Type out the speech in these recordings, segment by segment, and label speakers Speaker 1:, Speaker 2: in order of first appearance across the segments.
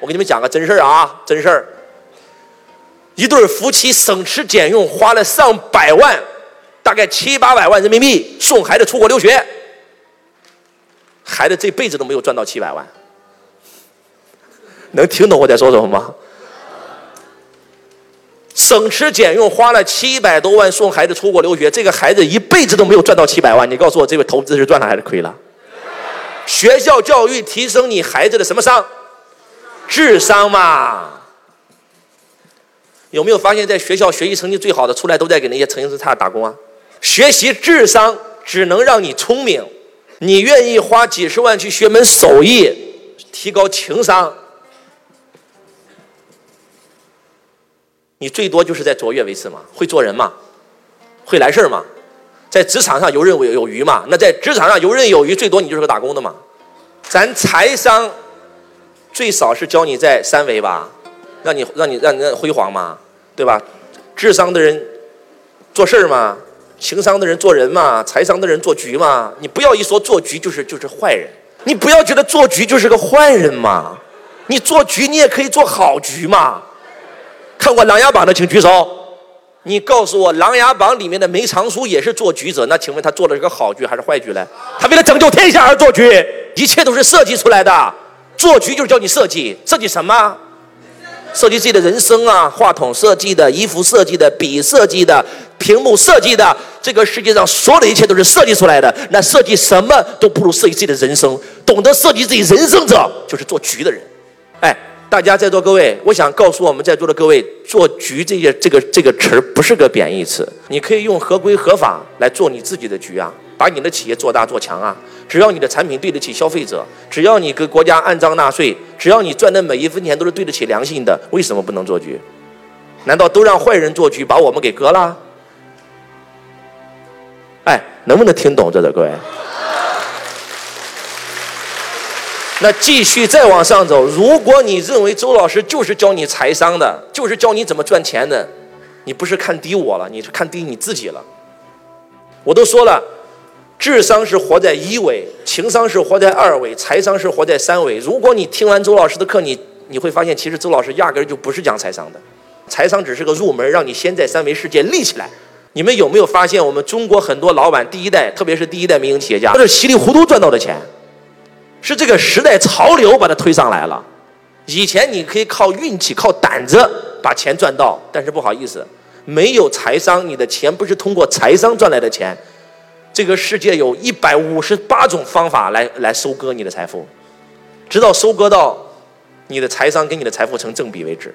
Speaker 1: 我给你们讲个真事儿啊，真事儿。一对夫妻省吃俭用，花了上百万，大概七八百万人民币送孩子出国留学，孩子这辈子都没有赚到七百万。能听懂我在说什么吗？省吃俭用花了七百多万送孩子出国留学，这个孩子一辈子都没有赚到七百万。你告诉我，这个投资是赚了还是亏了？学校教育提升你孩子的什么商？智商嘛。有没有发现，在学校学习成绩最好的出来都在给那些成绩差打工啊？学习智商只能让你聪明，你愿意花几十万去学门手艺，提高情商？你最多就是在卓越维持嘛，会做人嘛，会来事儿嘛，在职场上游刃有余嘛。那在职场上游刃有余，最多你就是个打工的嘛。咱财商最少是教你在三维吧，让你让你让你辉煌嘛，对吧？智商的人做事儿嘛，情商的人做人嘛，财商的人做局嘛。你不要一说做局就是就是坏人，你不要觉得做局就是个坏人嘛。你做局你也可以做好局嘛。看过《琅琊榜》的请举手。你告诉我，《琅琊榜》里面的梅长苏也是做局者，那请问他做的是个好局还是坏局嘞？他为了拯救天下而做局，一切都是设计出来的。做局就是教你设计，设计什么？设计自己的人生啊！话筒设计的，衣服设计的，笔设计的，屏幕设计的，这个世界上所有的一切都是设计出来的。那设计什么都不如设计自己的人生。懂得设计自己人生者，就是做局的人。哎。大家在座各位，我想告诉我们在座的各位，做局这些这个这个词儿不是个贬义词，你可以用合规合法来做你自己的局啊，把你的企业做大做强啊。只要你的产品对得起消费者，只要你给国家按章纳税，只要你赚的每一分钱都是对得起良心的，为什么不能做局？难道都让坏人做局，把我们给割了？哎，能不能听懂这个各位？那继续再往上走，如果你认为周老师就是教你财商的，就是教你怎么赚钱的，你不是看低我了，你是看低你自己了。我都说了，智商是活在一维，情商是活在二维，财商是活在三维。如果你听完周老师的课，你你会发现，其实周老师压根儿就不是讲财商的，财商只是个入门，让你先在三维世界立起来。你们有没有发现，我们中国很多老板第一代，特别是第一代民营企业家，都是稀里糊涂赚到的钱。是这个时代潮流把它推上来了。以前你可以靠运气、靠胆子把钱赚到，但是不好意思，没有财商，你的钱不是通过财商赚来的钱。这个世界有一百五十八种方法来来收割你的财富，直到收割到你的财商跟你的财富成正比为止。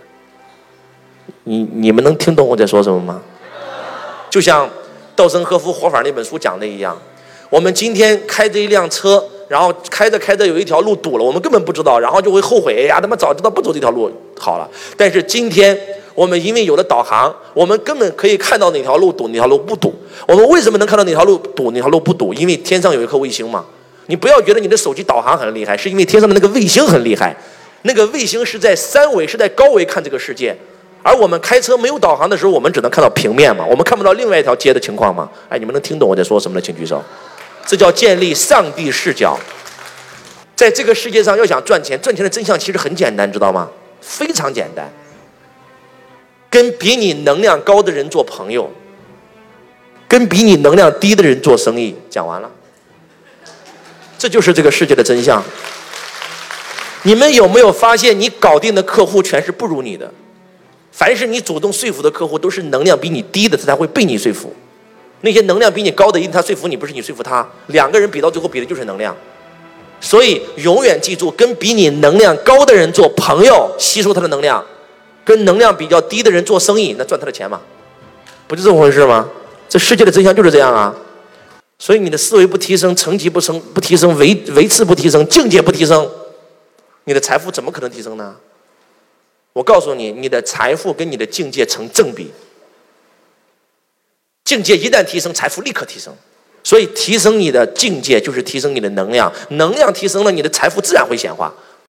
Speaker 1: 你你们能听懂我在说什么吗？就像稻盛和夫活法那本书讲的一样，我们今天开着一辆车。然后开着开着有一条路堵了，我们根本不知道，然后就会后悔，哎呀，他妈早知道不走这条路好了。但是今天我们因为有了导航，我们根本可以看到哪条路堵，哪条路不堵。我们为什么能看到哪条路堵，哪条路不堵？因为天上有一颗卫星嘛。你不要觉得你的手机导航很厉害，是因为天上的那个卫星很厉害。那个卫星是在三维，是在高维看这个世界，而我们开车没有导航的时候，我们只能看到平面嘛，我们看不到另外一条街的情况嘛。哎，你们能听懂我在说什么的，请举手。这叫建立上帝视角，在这个世界上要想赚钱，赚钱的真相其实很简单，知道吗？非常简单，跟比你能量高的人做朋友，跟比你能量低的人做生意。讲完了，这就是这个世界的真相。你们有没有发现，你搞定的客户全是不如你的？凡是你主动说服的客户，都是能量比你低的，他才会被你说服。那些能量比你高的，因为他说服你，不是你说服他。两个人比到最后，比的就是能量。所以永远记住，跟比你能量高的人做朋友，吸收他的能量；跟能量比较低的人做生意，那赚他的钱嘛，不就这么回事吗？这世界的真相就是这样啊。所以你的思维不提升，层级不升不提升，维维持不提升，境界不提升，你的财富怎么可能提升呢？我告诉你，你的财富跟你的境界成正比。境界一旦提升，财富立刻提升。所以，提升你的境界就是提升你的能量，能量提升了，你的财富自然会显化。